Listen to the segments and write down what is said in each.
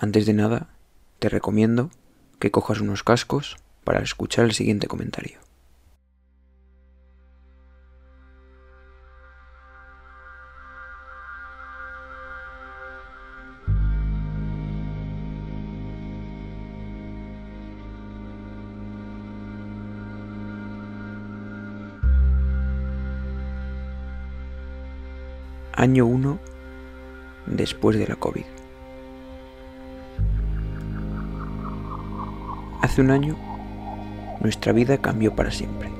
Antes de nada, te recomiendo que cojas unos cascos para escuchar el siguiente comentario. Año 1 después de la COVID. Hace un año, nuestra vida cambió para siempre.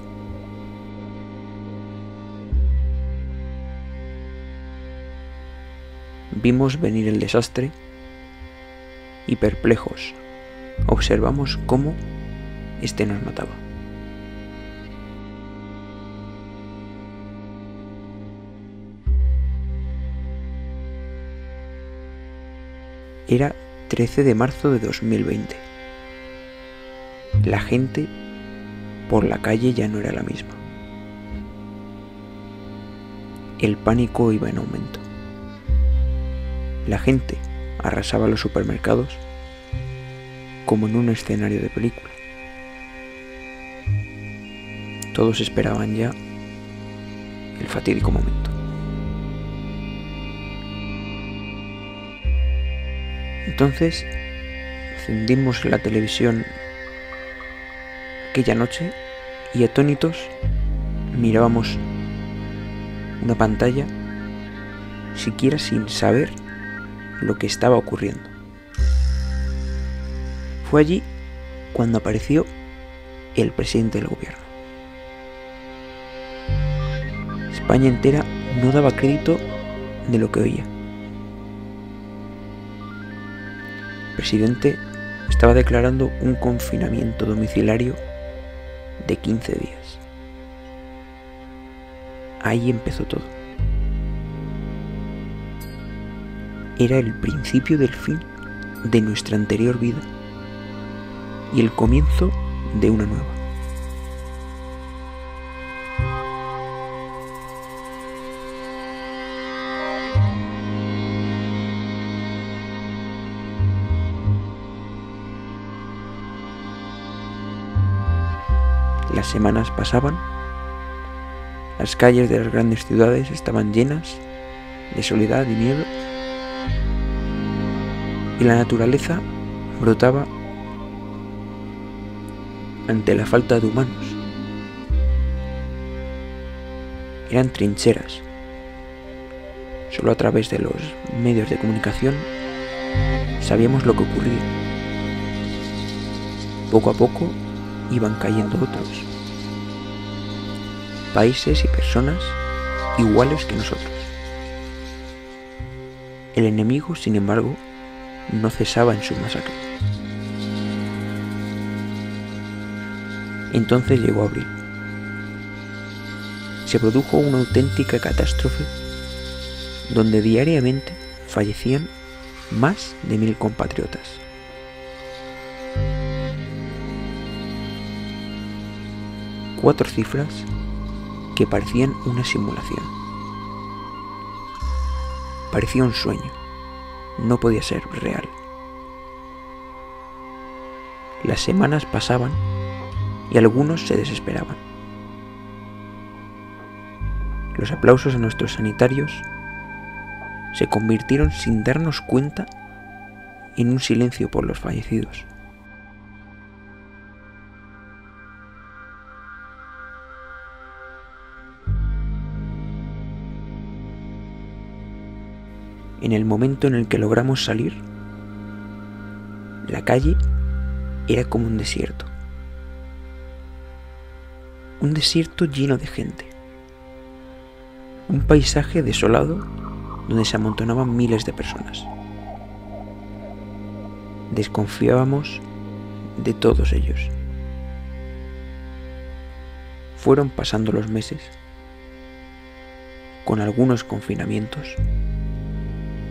Vimos venir el desastre y perplejos observamos cómo este nos mataba. Era 13 de marzo de 2020. La gente por la calle ya no era la misma. El pánico iba en aumento. La gente arrasaba los supermercados como en un escenario de película. Todos esperaban ya el fatídico momento. Entonces encendimos la televisión aquella noche y atónitos mirábamos una pantalla siquiera sin saber lo que estaba ocurriendo. Fue allí cuando apareció el presidente del gobierno. España entera no daba crédito de lo que oía. presidente estaba declarando un confinamiento domiciliario de 15 días. Ahí empezó todo. Era el principio del fin de nuestra anterior vida y el comienzo de una nueva. Las semanas pasaban, las calles de las grandes ciudades estaban llenas de soledad y miedo, y la naturaleza brotaba ante la falta de humanos. Eran trincheras. Solo a través de los medios de comunicación sabíamos lo que ocurría. Poco a poco iban cayendo otros. Países y personas iguales que nosotros. El enemigo, sin embargo, no cesaba en su masacre. Entonces llegó abril. Se produjo una auténtica catástrofe donde diariamente fallecían más de mil compatriotas. Cuatro cifras que parecían una simulación. Parecía un sueño. No podía ser real. Las semanas pasaban y algunos se desesperaban. Los aplausos a nuestros sanitarios se convirtieron sin darnos cuenta en un silencio por los fallecidos. En el momento en el que logramos salir, la calle era como un desierto. Un desierto lleno de gente. Un paisaje desolado donde se amontonaban miles de personas. Desconfiábamos de todos ellos. Fueron pasando los meses, con algunos confinamientos,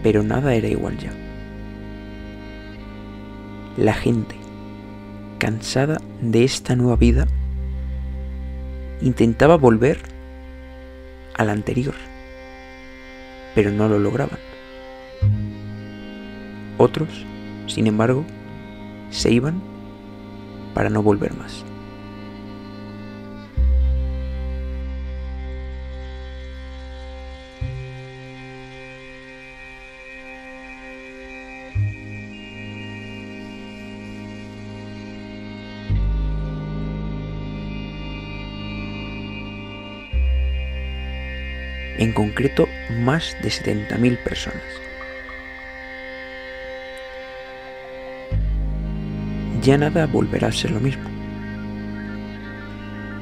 pero nada era igual ya. La gente, cansada de esta nueva vida, intentaba volver a la anterior, pero no lo lograban. Otros Sin embargo, se iban para no volver más. En concreto más de 70.000 personas. Ya nada volverá a ser lo mismo.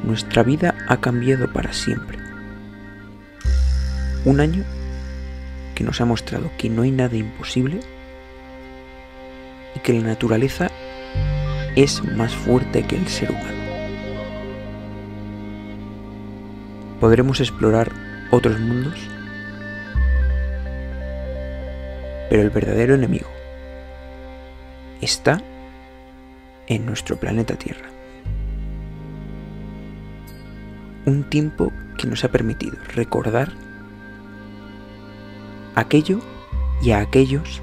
Nuestra vida ha cambiado para siempre. Un año que nos ha mostrado que no hay nada imposible y que la naturaleza es más fuerte que el ser humano. Podremos explorar otros mundos, pero el verdadero enemigo está en nuestro planeta Tierra. Un tiempo que nos ha permitido recordar aquello y a aquellos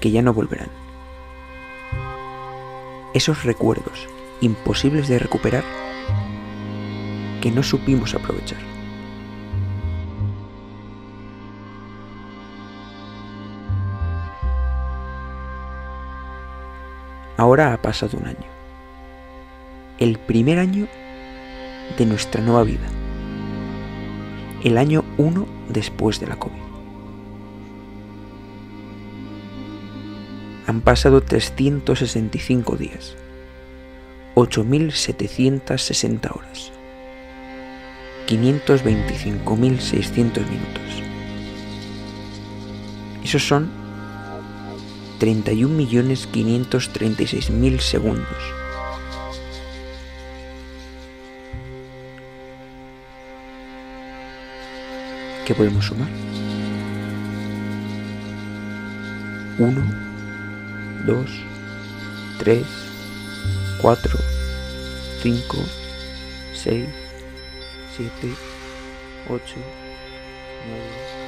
que ya no volverán. Esos recuerdos imposibles de recuperar que no supimos aprovechar. Ahora ha pasado un año. El primer año de nuestra nueva vida. El año 1 después de la COVID. Han pasado 365 días. 8.760 horas. 525.600 minutos. Esos son 31.536.000 segundos. ¿Qué podemos sumar? 1, 2, 3, 4, 5, 6, 7, 8, 9,